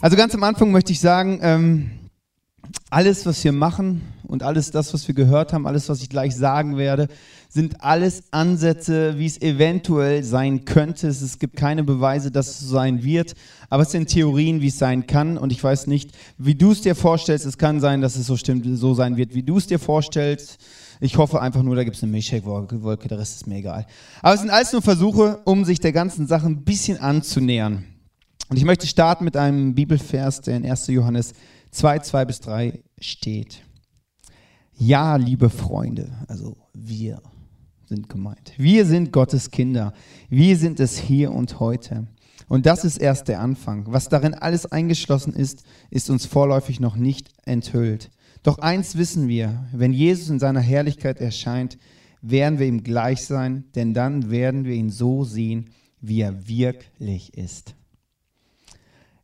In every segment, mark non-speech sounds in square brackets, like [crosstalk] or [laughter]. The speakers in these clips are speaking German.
Also ganz am Anfang möchte ich sagen, ähm, alles, was wir machen und alles das, was wir gehört haben, alles, was ich gleich sagen werde, sind alles Ansätze, wie es eventuell sein könnte. Es gibt keine Beweise, dass es so sein wird, aber es sind Theorien, wie es sein kann. Und ich weiß nicht, wie du es dir vorstellst. Es kann sein, dass es so stimmt, so sein wird, wie du es dir vorstellst. Ich hoffe einfach nur, da gibt es eine Milchshake-Wolke, der Rest ist mir egal. Aber es sind alles nur Versuche, um sich der ganzen Sache ein bisschen anzunähern. Und ich möchte starten mit einem Bibelvers, der in 1. Johannes 2, 2 bis 3 steht. Ja, liebe Freunde, also wir sind gemeint. Wir sind Gottes Kinder. Wir sind es hier und heute. Und das ist erst der Anfang. Was darin alles eingeschlossen ist, ist uns vorläufig noch nicht enthüllt. Doch eins wissen wir, wenn Jesus in seiner Herrlichkeit erscheint, werden wir ihm gleich sein, denn dann werden wir ihn so sehen, wie er wirklich ist.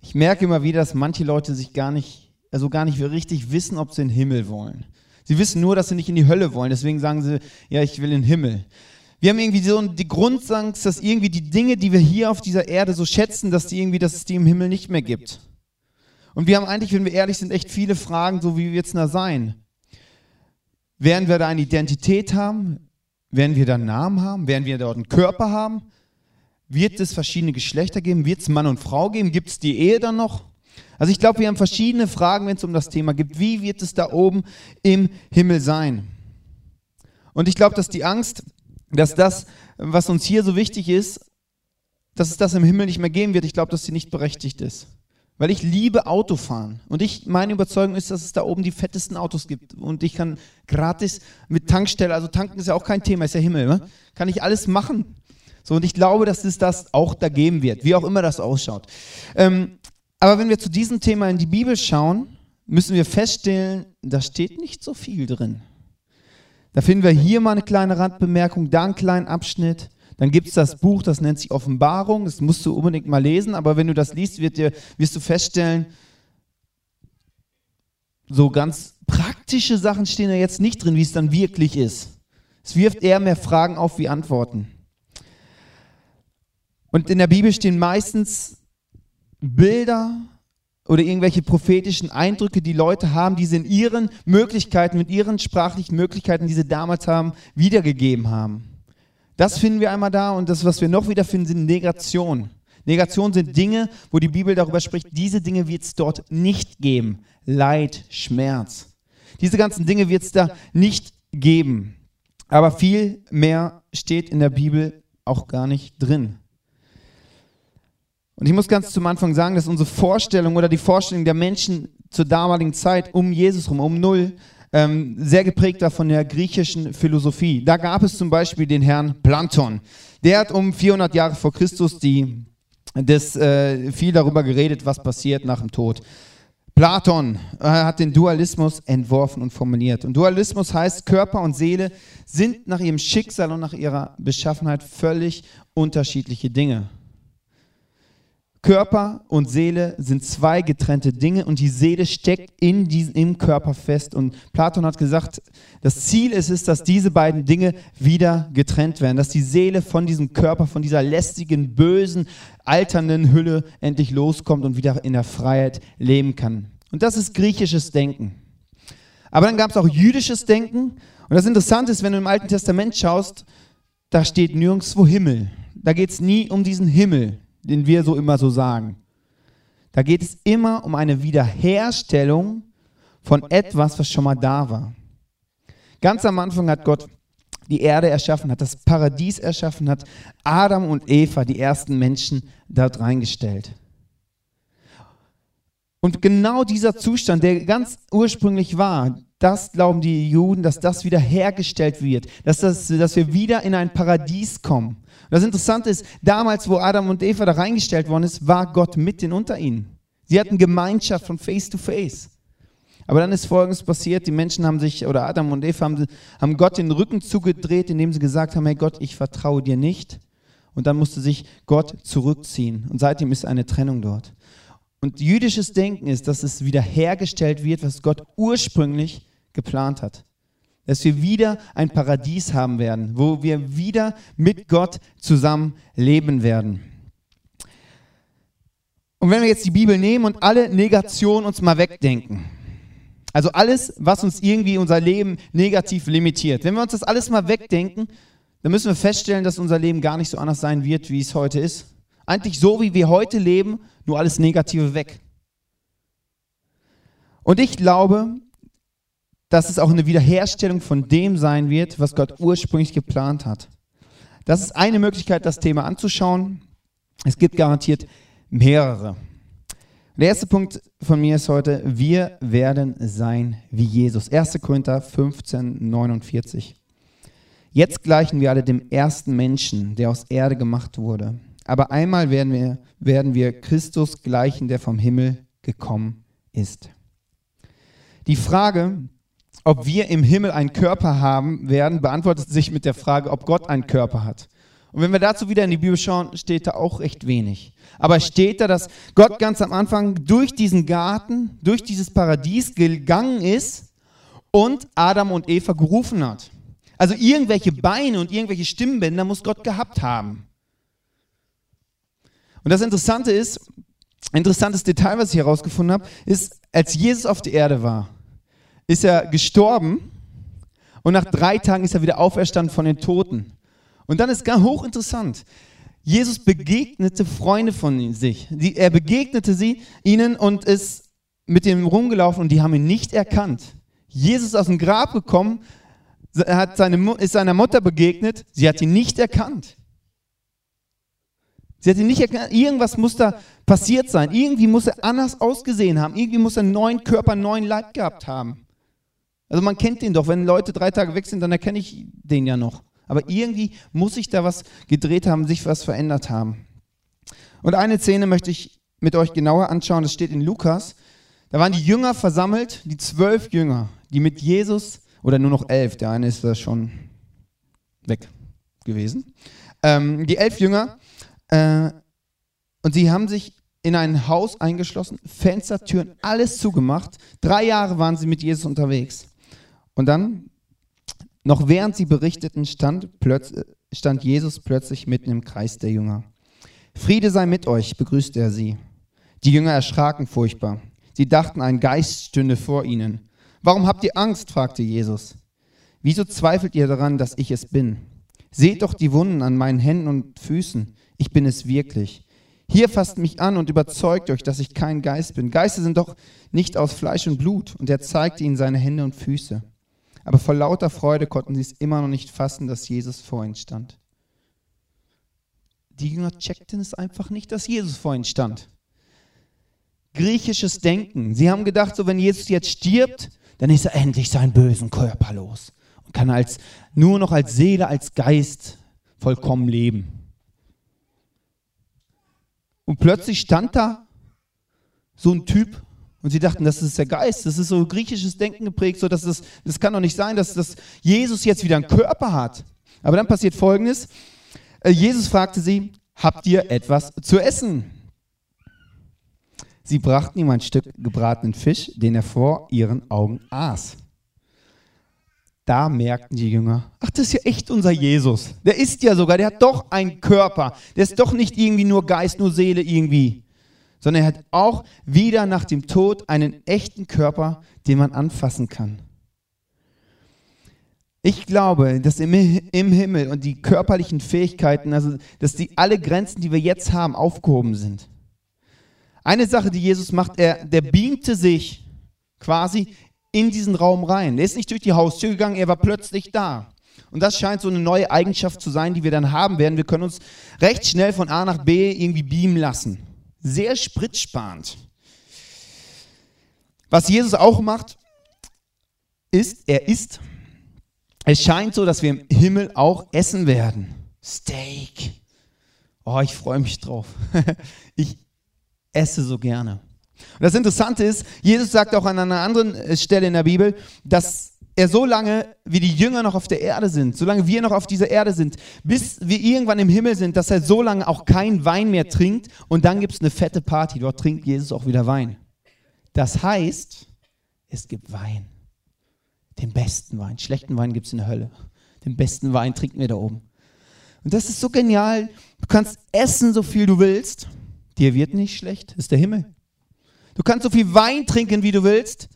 Ich merke immer wieder, dass manche Leute sich gar nicht, also gar nicht richtig wissen, ob sie in den Himmel wollen. Sie wissen nur, dass sie nicht in die Hölle wollen. Deswegen sagen sie, ja, ich will in den Himmel. Wir haben irgendwie so die Grundsangst, dass irgendwie die Dinge, die wir hier auf dieser Erde so schätzen, dass die irgendwie, dass es die im Himmel nicht mehr gibt. Und wir haben eigentlich, wenn wir ehrlich sind, echt viele Fragen, so wie wird es da sein? Werden wir da eine Identität haben? Werden wir da einen Namen haben? Werden wir dort einen Körper haben? Wird es verschiedene Geschlechter geben? Wird es Mann und Frau geben? Gibt es die Ehe dann noch? Also ich glaube, wir haben verschiedene Fragen, wenn es um das Thema geht. Wie wird es da oben im Himmel sein? Und ich glaube, dass die Angst, dass das, was uns hier so wichtig ist, dass es das im Himmel nicht mehr geben wird, ich glaube, dass sie nicht berechtigt ist. Weil ich liebe Autofahren. Und ich, meine Überzeugung ist, dass es da oben die fettesten Autos gibt. Und ich kann gratis mit Tankstelle, also tanken ist ja auch kein Thema, ist ja Himmel, ne? kann ich alles machen. So, und ich glaube, dass es das auch da geben wird, wie auch immer das ausschaut. Ähm, aber wenn wir zu diesem Thema in die Bibel schauen, müssen wir feststellen, da steht nicht so viel drin. Da finden wir hier mal eine kleine Randbemerkung, da einen kleinen Abschnitt. Dann gibt es das Buch, das nennt sich Offenbarung, das musst du unbedingt mal lesen, aber wenn du das liest, dir, wirst du feststellen, so ganz praktische Sachen stehen da jetzt nicht drin, wie es dann wirklich ist. Es wirft eher mehr Fragen auf wie Antworten. Und in der Bibel stehen meistens Bilder oder irgendwelche prophetischen Eindrücke, die Leute haben, die sie in ihren Möglichkeiten, mit ihren sprachlichen Möglichkeiten, die sie damals haben, wiedergegeben haben. Das finden wir einmal da und das, was wir noch wieder finden, sind Negationen. Negationen sind Dinge, wo die Bibel darüber spricht, diese Dinge wird es dort nicht geben. Leid, Schmerz. Diese ganzen Dinge wird es da nicht geben. Aber viel mehr steht in der Bibel auch gar nicht drin. Und ich muss ganz zum Anfang sagen, dass unsere Vorstellung oder die Vorstellung der Menschen zur damaligen Zeit um Jesus rum, um Null, ähm, sehr geprägt war von der griechischen Philosophie. Da gab es zum Beispiel den Herrn Platon. Der hat um 400 Jahre vor Christus die, das, äh, viel darüber geredet, was passiert nach dem Tod. Platon äh, hat den Dualismus entworfen und formuliert. Und Dualismus heißt, Körper und Seele sind nach ihrem Schicksal und nach ihrer Beschaffenheit völlig unterschiedliche Dinge. Körper und Seele sind zwei getrennte Dinge und die Seele steckt in diesem, im Körper fest. Und Platon hat gesagt, das Ziel ist es, dass diese beiden Dinge wieder getrennt werden, dass die Seele von diesem Körper, von dieser lästigen, bösen, alternden Hülle endlich loskommt und wieder in der Freiheit leben kann. Und das ist griechisches Denken. Aber dann gab es auch jüdisches Denken. Und das Interessante ist, wenn du im Alten Testament schaust, da steht nirgendwo Himmel. Da geht es nie um diesen Himmel den wir so immer so sagen. Da geht es immer um eine Wiederherstellung von etwas, was schon mal da war. Ganz am Anfang hat Gott die Erde erschaffen, hat das Paradies erschaffen, hat Adam und Eva, die ersten Menschen, dort reingestellt. Und genau dieser Zustand, der ganz ursprünglich war, das glauben die Juden, dass das wiederhergestellt wird, dass, das, dass wir wieder in ein Paradies kommen. Und das Interessante ist, damals, wo Adam und Eva da reingestellt worden ist, war Gott mitten unter ihnen. Sie hatten Gemeinschaft von Face to Face. Aber dann ist Folgendes passiert, die Menschen haben sich, oder Adam und Eva haben, haben Gott den Rücken zugedreht, indem sie gesagt haben, hey Gott, ich vertraue dir nicht. Und dann musste sich Gott zurückziehen. Und seitdem ist eine Trennung dort. Und jüdisches Denken ist, dass es wiederhergestellt wird, was Gott ursprünglich geplant hat. Dass wir wieder ein Paradies haben werden, wo wir wieder mit Gott zusammen leben werden. Und wenn wir jetzt die Bibel nehmen und alle Negationen uns mal wegdenken, also alles, was uns irgendwie unser Leben negativ limitiert, wenn wir uns das alles mal wegdenken, dann müssen wir feststellen, dass unser Leben gar nicht so anders sein wird, wie es heute ist. Eigentlich so, wie wir heute leben, nur alles Negative weg. Und ich glaube, dass es auch eine Wiederherstellung von dem sein wird, was Gott ursprünglich geplant hat. Das ist eine Möglichkeit, das Thema anzuschauen. Es gibt garantiert mehrere. Der erste Punkt von mir ist heute, wir werden sein wie Jesus. 1. Korinther 15, 49. Jetzt gleichen wir alle dem ersten Menschen, der aus Erde gemacht wurde. Aber einmal werden wir, werden wir Christus gleichen, der vom Himmel gekommen ist. Die Frage, ob wir im Himmel einen Körper haben werden, beantwortet sich mit der Frage, ob Gott einen Körper hat. Und wenn wir dazu wieder in die Bibel schauen, steht da auch recht wenig. Aber steht da, dass Gott ganz am Anfang durch diesen Garten, durch dieses Paradies gegangen ist und Adam und Eva gerufen hat. Also irgendwelche Beine und irgendwelche Stimmbänder muss Gott gehabt haben. Und das Interessante ist, interessantes Detail, was ich herausgefunden habe, ist, als Jesus auf der Erde war, ist er gestorben und nach drei Tagen ist er wieder auferstanden von den Toten. Und dann ist ganz hochinteressant. Jesus begegnete Freunde von sich. er begegnete sie ihnen und ist mit dem rumgelaufen und die haben ihn nicht erkannt. Jesus ist aus dem Grab gekommen, hat seine, ist seiner Mutter begegnet, sie hat ihn nicht erkannt. Sie hat ihn nicht erkannt. Irgendwas muss da passiert sein. Irgendwie muss er anders ausgesehen haben. Irgendwie muss er einen neuen Körper, einen neuen Leib gehabt haben. Also man kennt den doch. Wenn Leute drei Tage weg sind, dann erkenne ich den ja noch. Aber irgendwie muss sich da was gedreht haben, sich was verändert haben. Und eine Szene möchte ich mit euch genauer anschauen. Das steht in Lukas. Da waren die Jünger versammelt, die zwölf Jünger, die mit Jesus, oder nur noch elf, der eine ist da schon weg gewesen. Ähm, die elf Jünger, äh, und sie haben sich in ein Haus eingeschlossen, Fenster, Türen, alles zugemacht. Drei Jahre waren sie mit Jesus unterwegs. Und dann noch während sie berichteten, stand, stand Jesus plötzlich mitten im Kreis der Jünger. Friede sei mit euch, begrüßte er sie. Die Jünger erschraken furchtbar. Sie dachten, ein Geist stünde vor ihnen. Warum habt ihr Angst? fragte Jesus. Wieso zweifelt ihr daran, dass ich es bin? Seht doch die Wunden an meinen Händen und Füßen. Ich bin es wirklich. Hier fasst mich an und überzeugt euch, dass ich kein Geist bin. Geister sind doch nicht aus Fleisch und Blut. Und er zeigte ihnen seine Hände und Füße. Aber vor lauter Freude konnten sie es immer noch nicht fassen, dass Jesus vor ihnen stand. Die Jünger checkten es einfach nicht, dass Jesus vor ihnen stand. Griechisches Denken. Sie haben gedacht, so wenn Jesus jetzt stirbt, dann ist er endlich seinen bösen Körper los und kann als, nur noch als Seele, als Geist vollkommen leben. Und plötzlich stand da so ein Typ und sie dachten, das ist der Geist, das ist so griechisches Denken geprägt, so dass das, das kann doch nicht sein, dass, dass Jesus jetzt wieder einen Körper hat. Aber dann passiert Folgendes. Äh, Jesus fragte sie, habt ihr etwas zu essen? Sie brachten ihm ein Stück gebratenen Fisch, den er vor ihren Augen aß. Da merkten die Jünger, ach, das ist ja echt unser Jesus. Der ist ja sogar, der hat doch einen Körper. Der ist doch nicht irgendwie nur Geist, nur Seele irgendwie sondern er hat auch wieder nach dem Tod einen echten Körper, den man anfassen kann. Ich glaube, dass im, im Himmel und die körperlichen Fähigkeiten, also dass die alle Grenzen, die wir jetzt haben, aufgehoben sind. Eine Sache, die Jesus macht, er, der beamte sich quasi in diesen Raum rein. Er ist nicht durch die Haustür gegangen, er war plötzlich da. Und das scheint so eine neue Eigenschaft zu sein, die wir dann haben werden. Wir können uns recht schnell von A nach B irgendwie beamen lassen sehr spritsparend. Was Jesus auch macht, ist, er isst. Es scheint so, dass wir im Himmel auch essen werden. Steak. Oh, ich freue mich drauf. [laughs] ich esse so gerne. Und das Interessante ist, Jesus sagt auch an einer anderen Stelle in der Bibel, dass er so lange, wie die Jünger noch auf der Erde sind, solange wir noch auf dieser Erde sind, bis wir irgendwann im Himmel sind, dass er so lange auch kein Wein mehr trinkt und dann gibt es eine fette Party, dort trinkt Jesus auch wieder Wein. Das heißt, es gibt Wein. Den besten Wein. Schlechten Wein gibt es in der Hölle. Den besten Wein trinken wir da oben. Und das ist so genial. Du kannst essen, so viel du willst. Dir wird nicht schlecht, ist der Himmel. Du kannst so viel Wein trinken, wie du willst.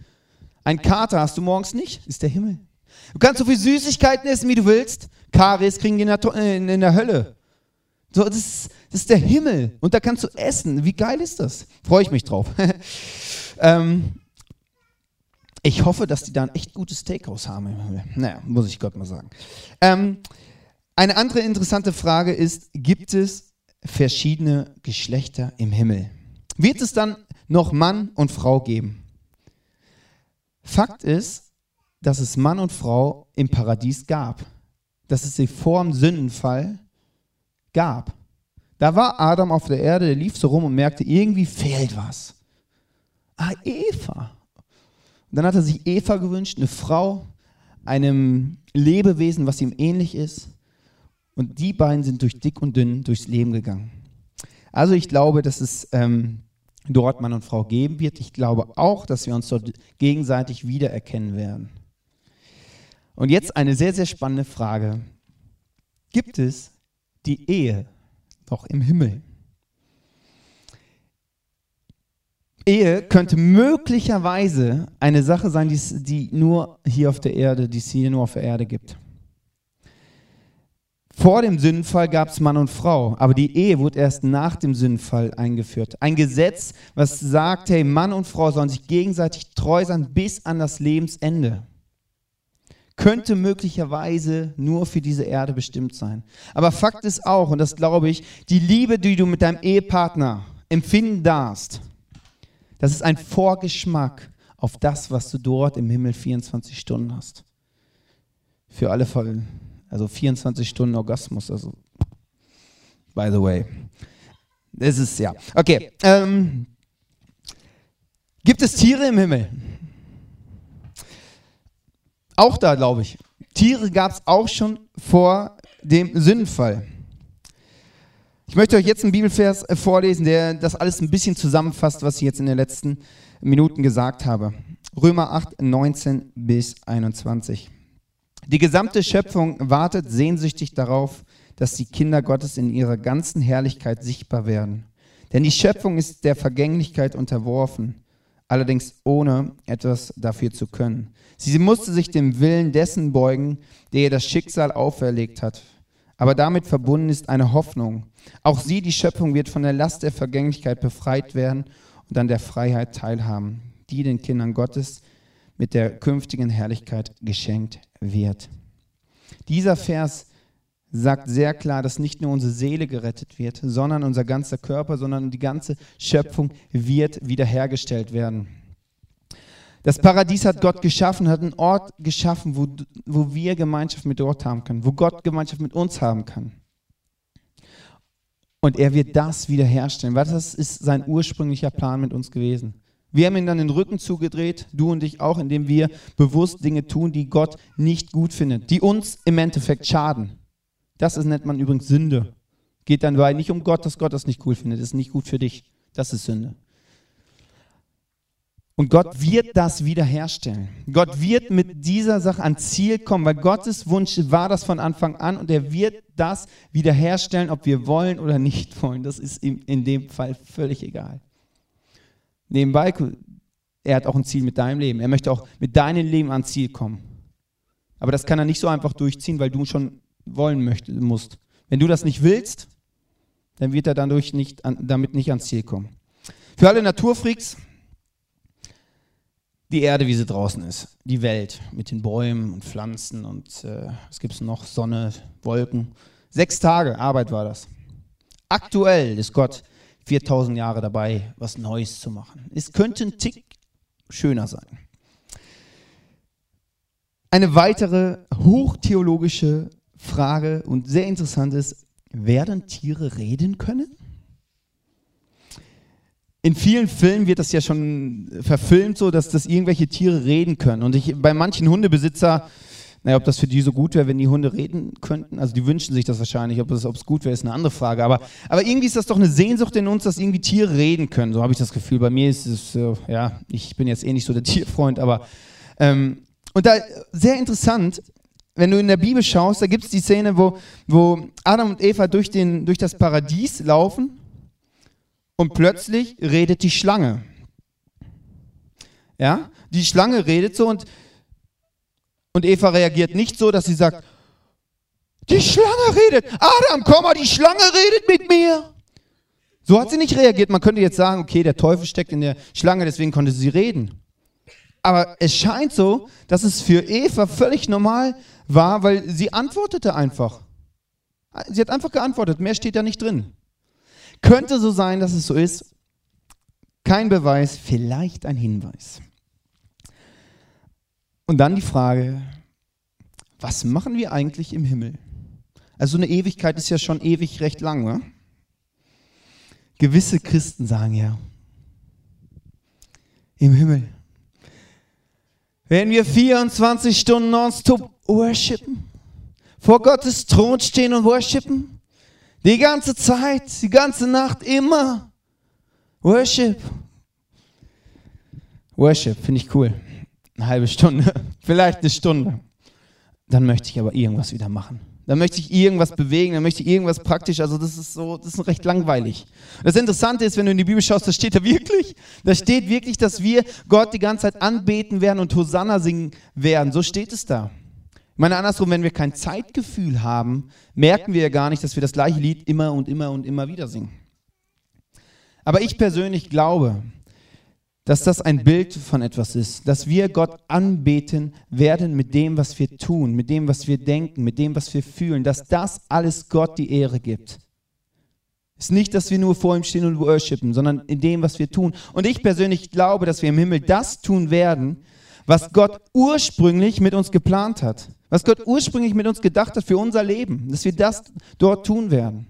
Ein Kater hast du morgens nicht, ist der Himmel. Du kannst so viel Süßigkeiten essen, wie du willst. Karies kriegen die in der, in, in der Hölle. So, das, ist, das ist der Himmel. Und da kannst du essen. Wie geil ist das? Freue ich mich drauf. [laughs] ähm, ich hoffe, dass die da ein echt gutes Steakhouse haben. Naja, muss ich Gott mal sagen. Ähm, eine andere interessante Frage ist, gibt es verschiedene Geschlechter im Himmel? Wird es dann noch Mann und Frau geben? Fakt ist, dass es Mann und Frau im Paradies gab. Dass es sie vor dem Sündenfall gab. Da war Adam auf der Erde, der lief so rum und merkte, irgendwie fehlt was. Ah, Eva. Und dann hat er sich Eva gewünscht, eine Frau, einem Lebewesen, was ihm ähnlich ist. Und die beiden sind durch dick und dünn durchs Leben gegangen. Also ich glaube, dass es ähm, dort Mann und Frau geben wird. Ich glaube auch, dass wir uns dort gegenseitig wiedererkennen werden. Und jetzt eine sehr, sehr spannende Frage. Gibt es die Ehe noch im Himmel? Ehe könnte möglicherweise eine Sache sein, die nur hier auf der Erde, die es hier nur auf der Erde gibt. Vor dem Sündenfall gab es Mann und Frau, aber die Ehe wurde erst nach dem Sündenfall eingeführt. Ein Gesetz, was sagt, hey, Mann und Frau sollen sich gegenseitig treu sein bis an das Lebensende. Könnte möglicherweise nur für diese Erde bestimmt sein. Aber Fakt ist auch, und das glaube ich, die Liebe, die du mit deinem Ehepartner empfinden darfst, das ist ein Vorgeschmack auf das, was du dort im Himmel 24 Stunden hast. Für alle Fälle also 24 Stunden Orgasmus, also by the way. Das ist ja. Okay. Ähm, gibt es Tiere im Himmel? Auch da, glaube ich. Tiere gab es auch schon vor dem Sündenfall. Ich möchte euch jetzt einen Bibelvers äh, vorlesen, der das alles ein bisschen zusammenfasst, was ich jetzt in den letzten Minuten gesagt habe. Römer 8, 19 bis 21. Die gesamte Schöpfung wartet sehnsüchtig darauf, dass die Kinder Gottes in ihrer ganzen Herrlichkeit sichtbar werden. Denn die Schöpfung ist der Vergänglichkeit unterworfen, allerdings ohne etwas dafür zu können. Sie musste sich dem Willen dessen beugen, der ihr das Schicksal auferlegt hat. Aber damit verbunden ist eine Hoffnung. Auch sie, die Schöpfung, wird von der Last der Vergänglichkeit befreit werden und an der Freiheit teilhaben, die den Kindern Gottes mit der künftigen Herrlichkeit geschenkt wird. Dieser Vers sagt sehr klar, dass nicht nur unsere Seele gerettet wird, sondern unser ganzer Körper, sondern die ganze Schöpfung wird wiederhergestellt werden. Das Paradies hat Gott geschaffen, hat einen Ort geschaffen, wo, wo wir Gemeinschaft mit Gott haben können, wo Gott Gemeinschaft mit uns haben kann. Und er wird das wiederherstellen, weil das ist sein ursprünglicher Plan mit uns gewesen. Wir haben ihm dann den Rücken zugedreht, du und ich auch, indem wir bewusst Dinge tun, die Gott nicht gut findet, die uns im Endeffekt schaden. Das ist, nennt man übrigens Sünde. Geht dann weil nicht um Gott, dass Gott das nicht cool findet. Das ist nicht gut für dich. Das ist Sünde. Und Gott wird das wiederherstellen. Gott wird mit dieser Sache ans Ziel kommen, weil Gottes Wunsch war das von Anfang an und er wird das wiederherstellen, ob wir wollen oder nicht wollen. Das ist ihm in dem Fall völlig egal. Nebenbei, er hat auch ein Ziel mit deinem Leben. Er möchte auch mit deinem Leben ans Ziel kommen. Aber das kann er nicht so einfach durchziehen, weil du schon wollen möcht, musst. Wenn du das nicht willst, dann wird er dadurch nicht, damit nicht ans Ziel kommen. Für alle Naturfreaks, die Erde, wie sie draußen ist, die Welt mit den Bäumen und Pflanzen und äh, was gibt es noch? Sonne, Wolken. Sechs Tage Arbeit war das. Aktuell ist Gott 4000 Jahre dabei, was Neues zu machen. Es könnte ein Tick schöner sein. Eine weitere hochtheologische Frage und sehr interessant ist, werden Tiere reden können? In vielen Filmen wird das ja schon verfilmt, so dass das irgendwelche Tiere reden können. Und ich, bei manchen Hundebesitzer naja, ob das für die so gut wäre, wenn die Hunde reden könnten. Also die wünschen sich das wahrscheinlich. Ob es, gut wäre, ist eine andere Frage. Aber, aber irgendwie ist das doch eine Sehnsucht in uns, dass irgendwie Tiere reden können. So habe ich das Gefühl. Bei mir ist es, äh, ja, ich bin jetzt eh nicht so der [laughs] Tierfreund, aber ähm, und da sehr interessant, wenn du in der Bibel schaust, da gibt es die Szene, wo, wo Adam und Eva durch, den, durch das Paradies laufen Und plötzlich redet die Schlange. Ja, die Schlange redet so und, und Eva reagiert nicht so, dass sie sagt, die Schlange redet. Adam, komm mal, die Schlange redet mit mir. So hat sie nicht reagiert. Man könnte jetzt sagen, okay, der Teufel steckt in der Schlange, deswegen konnte sie reden. Aber es scheint so, dass es für Eva völlig normal war, weil sie antwortete einfach. Sie hat einfach geantwortet, mehr steht da nicht drin. Könnte so sein, dass es so ist. Kein Beweis, vielleicht ein Hinweis. Und dann die Frage, was machen wir eigentlich im Himmel? Also eine Ewigkeit ist ja schon ewig recht lang. Ne? Gewisse Christen sagen ja, im Himmel werden wir 24 Stunden nonstop worshipen, vor Gottes Thron stehen und worshipen, die ganze Zeit, die ganze Nacht, immer. Worship. Worship, finde ich cool eine halbe Stunde, [laughs] vielleicht eine Stunde. Dann möchte ich aber irgendwas wieder machen. Dann möchte ich irgendwas bewegen, dann möchte ich irgendwas praktisch. Also das ist so, das ist recht langweilig. Das Interessante ist, wenn du in die Bibel schaust, da steht da wirklich, da steht wirklich, dass wir Gott die ganze Zeit anbeten werden und Hosanna singen werden. So steht es da. Ich meine andersrum, wenn wir kein Zeitgefühl haben, merken wir ja gar nicht, dass wir das gleiche Lied immer und immer und immer wieder singen. Aber ich persönlich glaube, dass das ein Bild von etwas ist, dass wir Gott anbeten werden mit dem, was wir tun, mit dem, was wir denken, mit dem, was wir fühlen, dass das alles Gott die Ehre gibt. Es ist nicht, dass wir nur vor ihm stehen und worshipen, sondern in dem, was wir tun. Und ich persönlich glaube, dass wir im Himmel das tun werden, was Gott ursprünglich mit uns geplant hat, was Gott ursprünglich mit uns gedacht hat für unser Leben, dass wir das dort tun werden.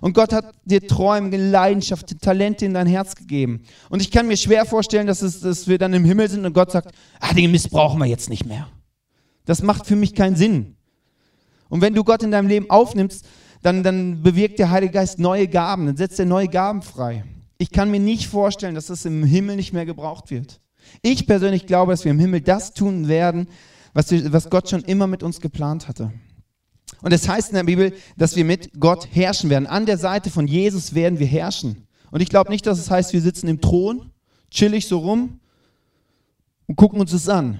Und Gott hat dir Träume, Leidenschaft, Talente in dein Herz gegeben. Und ich kann mir schwer vorstellen, dass, es, dass wir dann im Himmel sind und Gott sagt, ah, den missbrauchen wir jetzt nicht mehr. Das macht für mich keinen Sinn. Und wenn du Gott in deinem Leben aufnimmst, dann, dann bewirkt der Heilige Geist neue Gaben, dann setzt er neue Gaben frei. Ich kann mir nicht vorstellen, dass das im Himmel nicht mehr gebraucht wird. Ich persönlich glaube, dass wir im Himmel das tun werden, was, wir, was Gott schon immer mit uns geplant hatte. Und es das heißt in der Bibel, dass wir mit Gott herrschen werden. An der Seite von Jesus werden wir herrschen. Und ich glaube nicht, dass es heißt, wir sitzen im Thron, chillig so rum und gucken uns das an.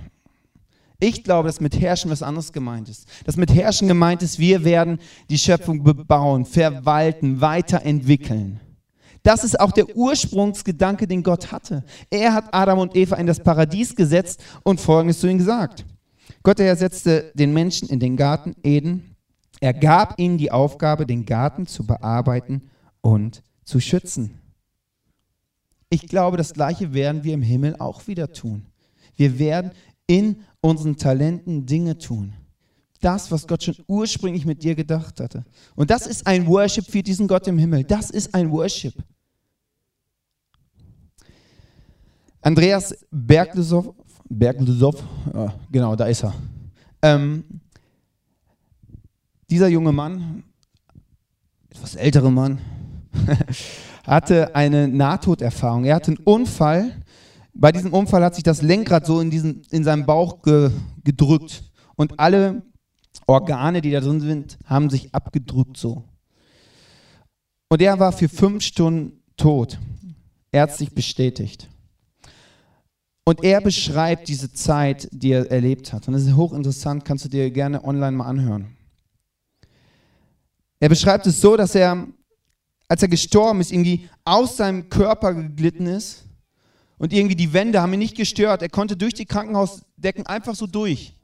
Ich glaube, dass mit Herrschen was anderes gemeint ist. Dass mit Herrschen gemeint ist, wir werden die Schöpfung bebauen, verwalten, weiterentwickeln. Das ist auch der Ursprungsgedanke, den Gott hatte. Er hat Adam und Eva in das Paradies gesetzt und Folgendes zu ihnen gesagt. Gott ersetzte den Menschen in den Garten Eden er gab ihnen die Aufgabe, den Garten zu bearbeiten und zu schützen. Ich glaube, das Gleiche werden wir im Himmel auch wieder tun. Wir werden in unseren Talenten Dinge tun. Das, was Gott schon ursprünglich mit dir gedacht hatte. Und das ist ein Worship für diesen Gott im Himmel. Das ist ein Worship. Andreas Berglusow, Berglusow ja, genau, da ist er. Ähm, dieser junge Mann, etwas ältere Mann, [laughs] hatte eine Nahtoderfahrung. Er hatte einen Unfall. Bei diesem Unfall hat sich das Lenkrad so in, diesen, in seinem Bauch ge, gedrückt. Und alle Organe, die da drin sind, haben sich abgedrückt so. Und er war für fünf Stunden tot, ärztlich bestätigt. Und er beschreibt diese Zeit, die er erlebt hat. Und das ist hochinteressant, kannst du dir gerne online mal anhören. Er beschreibt es so, dass er, als er gestorben ist, irgendwie aus seinem Körper geglitten ist und irgendwie die Wände haben ihn nicht gestört. Er konnte durch die Krankenhausdecken einfach so durch.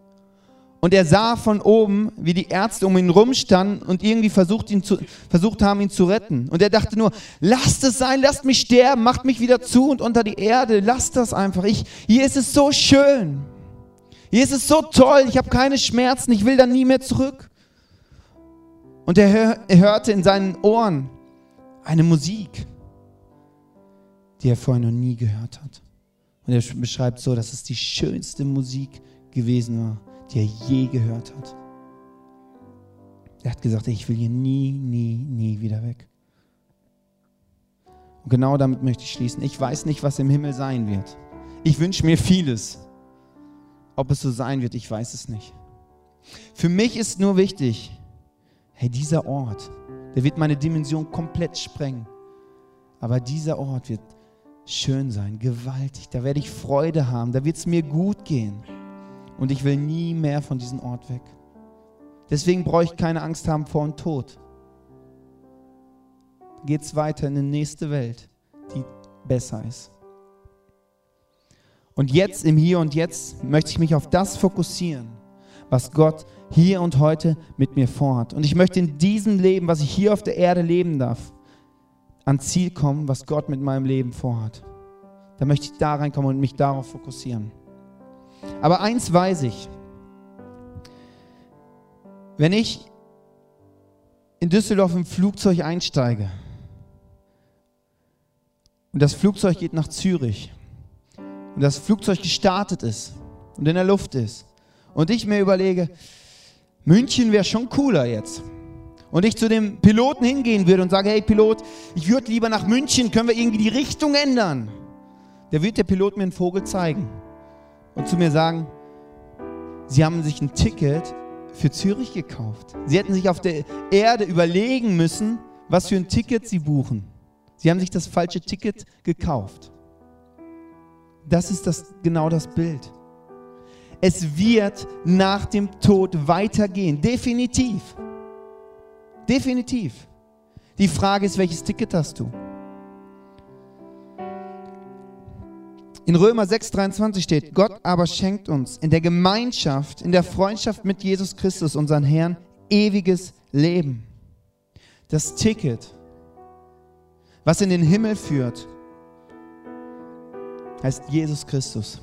Und er sah von oben, wie die Ärzte um ihn rumstanden und irgendwie versucht, ihn zu, versucht haben, ihn zu retten. Und er dachte nur, lasst es sein, lasst mich sterben, macht mich wieder zu und unter die Erde, lasst das einfach. Ich, hier ist es so schön. Hier ist es so toll, ich habe keine Schmerzen, ich will dann nie mehr zurück. Und er hörte in seinen Ohren eine Musik, die er vorher noch nie gehört hat. Und er beschreibt so, dass es die schönste Musik gewesen war, die er je gehört hat. Er hat gesagt, ich will hier nie, nie, nie wieder weg. Und genau damit möchte ich schließen. Ich weiß nicht, was im Himmel sein wird. Ich wünsche mir vieles. Ob es so sein wird, ich weiß es nicht. Für mich ist nur wichtig, hey, dieser Ort, der wird meine Dimension komplett sprengen. Aber dieser Ort wird schön sein, gewaltig. Da werde ich Freude haben, da wird es mir gut gehen. Und ich will nie mehr von diesem Ort weg. Deswegen brauche ich keine Angst haben vor dem Tod. Geht es weiter in die nächste Welt, die besser ist. Und jetzt, im Hier und Jetzt, möchte ich mich auf das fokussieren, was Gott hier und heute mit mir vorhat. Und ich möchte in diesem Leben, was ich hier auf der Erde leben darf, ans Ziel kommen, was Gott mit meinem Leben vorhat. Da möchte ich da reinkommen und mich darauf fokussieren. Aber eins weiß ich, wenn ich in Düsseldorf im Flugzeug einsteige und das Flugzeug geht nach Zürich und das Flugzeug gestartet ist und in der Luft ist und ich mir überlege, München wäre schon cooler jetzt. Und ich zu dem Piloten hingehen würde und sage, hey Pilot, ich würde lieber nach München, können wir irgendwie die Richtung ändern? Der wird der Pilot mir einen Vogel zeigen und zu mir sagen, Sie haben sich ein Ticket für Zürich gekauft. Sie hätten sich auf der Erde überlegen müssen, was für ein Ticket Sie buchen. Sie haben sich das falsche Ticket gekauft. Das ist das, genau das Bild. Es wird nach dem Tod weitergehen, definitiv. Definitiv. Die Frage ist, welches Ticket hast du? In Römer 6:23 steht, Gott aber schenkt uns in der Gemeinschaft, in der Freundschaft mit Jesus Christus, unseren Herrn, ewiges Leben. Das Ticket, was in den Himmel führt, heißt Jesus Christus.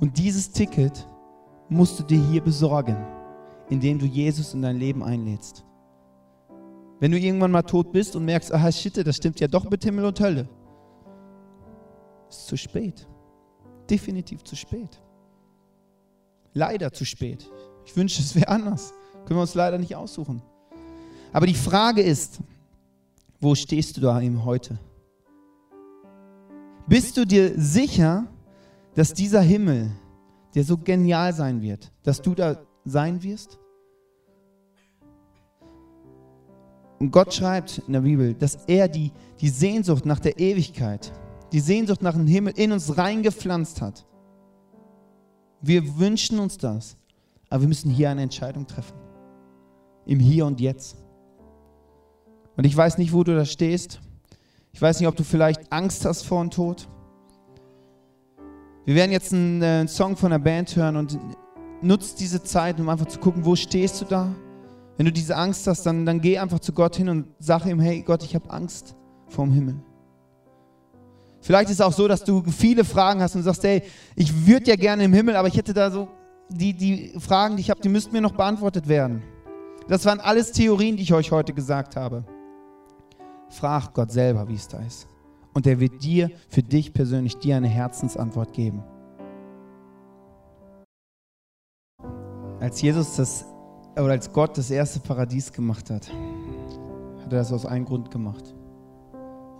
Und dieses Ticket musst du dir hier besorgen, indem du Jesus in dein Leben einlädst. Wenn du irgendwann mal tot bist und merkst, aha, shit, das stimmt ja doch mit Himmel und Hölle, ist zu spät. Definitiv zu spät. Leider zu spät. Ich wünsche, es wäre anders. Können wir uns leider nicht aussuchen. Aber die Frage ist, wo stehst du da eben heute? Bist du dir sicher, dass dieser Himmel, der so genial sein wird, dass du da sein wirst? Und Gott schreibt in der Bibel, dass er die, die Sehnsucht nach der Ewigkeit, die Sehnsucht nach dem Himmel in uns reingepflanzt hat. Wir wünschen uns das, aber wir müssen hier eine Entscheidung treffen. Im Hier und Jetzt. Und ich weiß nicht, wo du da stehst. Ich weiß nicht, ob du vielleicht Angst hast vor dem Tod. Wir werden jetzt einen, äh, Song von der Band hören und nutzt diese Zeit, um einfach zu gucken, wo stehst du da? Wenn du diese Angst hast, dann, dann geh einfach zu Gott hin und sag ihm, hey Gott, ich habe Angst vorm Himmel. Vielleicht ist es auch so, dass du viele Fragen hast und sagst, hey, ich würde ja gerne im Himmel, aber ich hätte da so, die, die Fragen, die ich habe, die müssten mir noch beantwortet werden. Das waren alles Theorien, die ich euch heute gesagt habe. Frag Gott selber, wie es da ist. Und er wird dir, für dich persönlich, dir eine Herzensantwort geben. Als Jesus das, oder als Gott das erste Paradies gemacht hat, hat er das aus einem Grund gemacht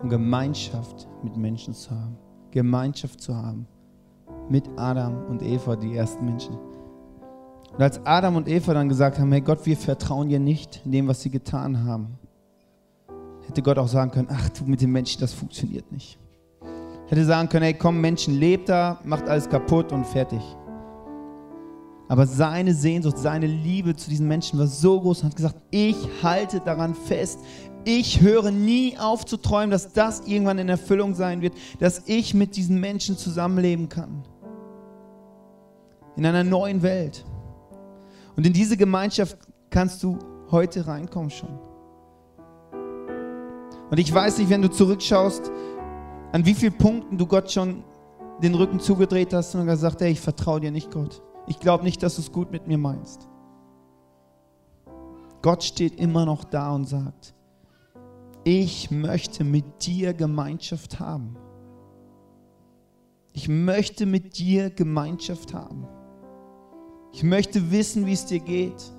um Gemeinschaft mit Menschen zu haben. Gemeinschaft zu haben mit Adam und Eva, die ersten Menschen. Und als Adam und Eva dann gesagt haben, hey Gott, wir vertrauen dir nicht in dem, was sie getan haben, hätte Gott auch sagen können, ach du mit den Menschen, das funktioniert nicht. Hätte sagen können, hey komm Menschen, lebt da, macht alles kaputt und fertig. Aber seine Sehnsucht, seine Liebe zu diesen Menschen war so groß und hat gesagt, ich halte daran fest, ich höre nie auf zu träumen, dass das irgendwann in Erfüllung sein wird, dass ich mit diesen Menschen zusammenleben kann. In einer neuen Welt. Und in diese Gemeinschaft kannst du heute reinkommen schon. Und ich weiß nicht, wenn du zurückschaust, an wie vielen Punkten du Gott schon den Rücken zugedreht hast und gesagt, hey, ich vertraue dir nicht, Gott. Ich glaube nicht, dass du es gut mit mir meinst. Gott steht immer noch da und sagt, ich möchte mit dir Gemeinschaft haben. Ich möchte mit dir Gemeinschaft haben. Ich möchte wissen, wie es dir geht.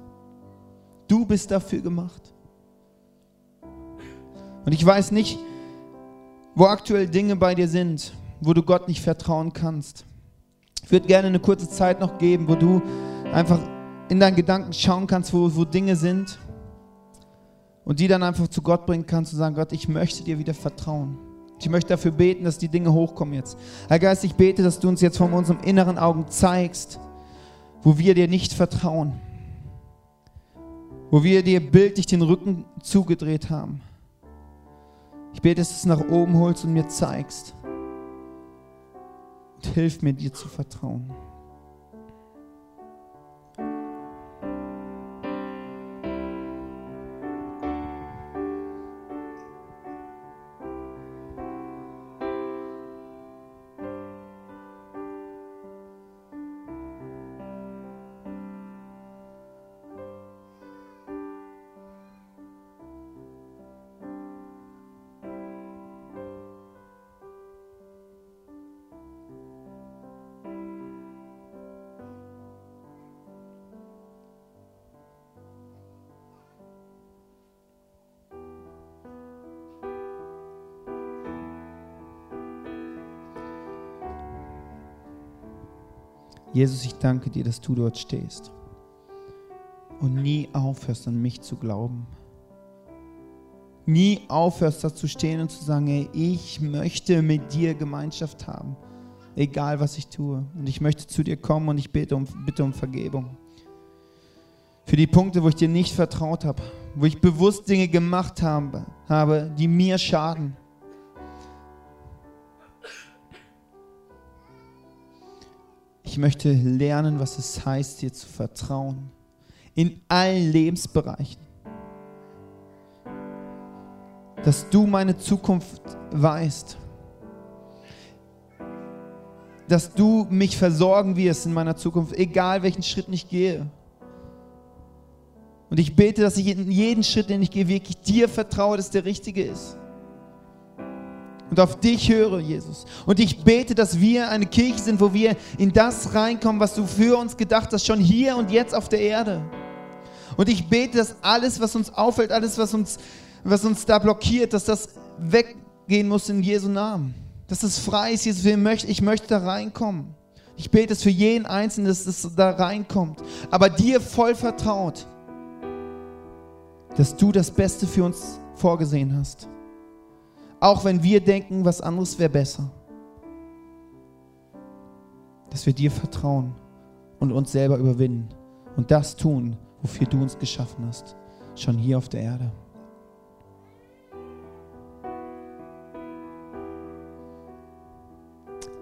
Du bist dafür gemacht. Und ich weiß nicht, wo aktuell Dinge bei dir sind, wo du Gott nicht vertrauen kannst. Ich würde gerne eine kurze Zeit noch geben, wo du einfach in deinen Gedanken schauen kannst, wo, wo Dinge sind Und die dann einfach zu Gott bringen kannst und sagen, Gott, ich möchte dir wieder vertrauen. Ich möchte dafür beten, dass die Dinge hochkommen jetzt. Herr Geist, ich bete, dass du uns jetzt von unseren inneren Augen zeigst, wo wir dir nicht vertrauen. Wo wir dir bildlich den Rücken zugedreht haben. Ich bete, dass du es nach oben holst und mir zeigst. Und hilf mir, dir zu vertrauen. Jesus, ich danke dir, dass du dort stehst und nie aufhörst an mich zu glauben. Nie aufhörst da zu stehen und zu sagen, ey, ich möchte mit dir Gemeinschaft haben, egal was ich tue. Und ich möchte zu dir kommen und ich bete um, bitte um Vergebung. Für die Punkte, wo ich dir nicht vertraut habe, wo ich bewusst Dinge gemacht habe, habe die mir schaden. Möchte lernen, was es heißt, dir zu vertrauen. In allen Lebensbereichen. Dass du meine Zukunft weißt. Dass du mich versorgen wirst in meiner Zukunft, egal welchen Schritt ich gehe. Und ich bete, dass ich in jeden Schritt, den ich gehe, wirklich dir vertraue, dass der richtige ist und auf dich höre, Jesus. Und ich bete, dass wir eine Kirche sind, wo wir in das reinkommen, was du für uns gedacht hast, schon hier und jetzt auf der Erde. Und ich bete, dass alles, was uns auffällt, alles, was uns, was uns da blockiert, dass das weggehen muss in Jesu Namen. Dass es frei ist, Jesus. Ich möchte da reinkommen. Ich bete es für jeden Einzelnen, dass es da reinkommt. Aber dir voll vertraut, dass du das Beste für uns vorgesehen hast. Auch wenn wir denken, was anderes wäre besser. Dass wir dir vertrauen und uns selber überwinden und das tun, wofür du uns geschaffen hast, schon hier auf der Erde.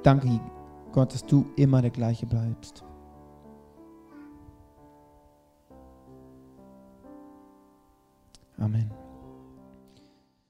Danke, Gott, dass du immer der gleiche bleibst. Amen.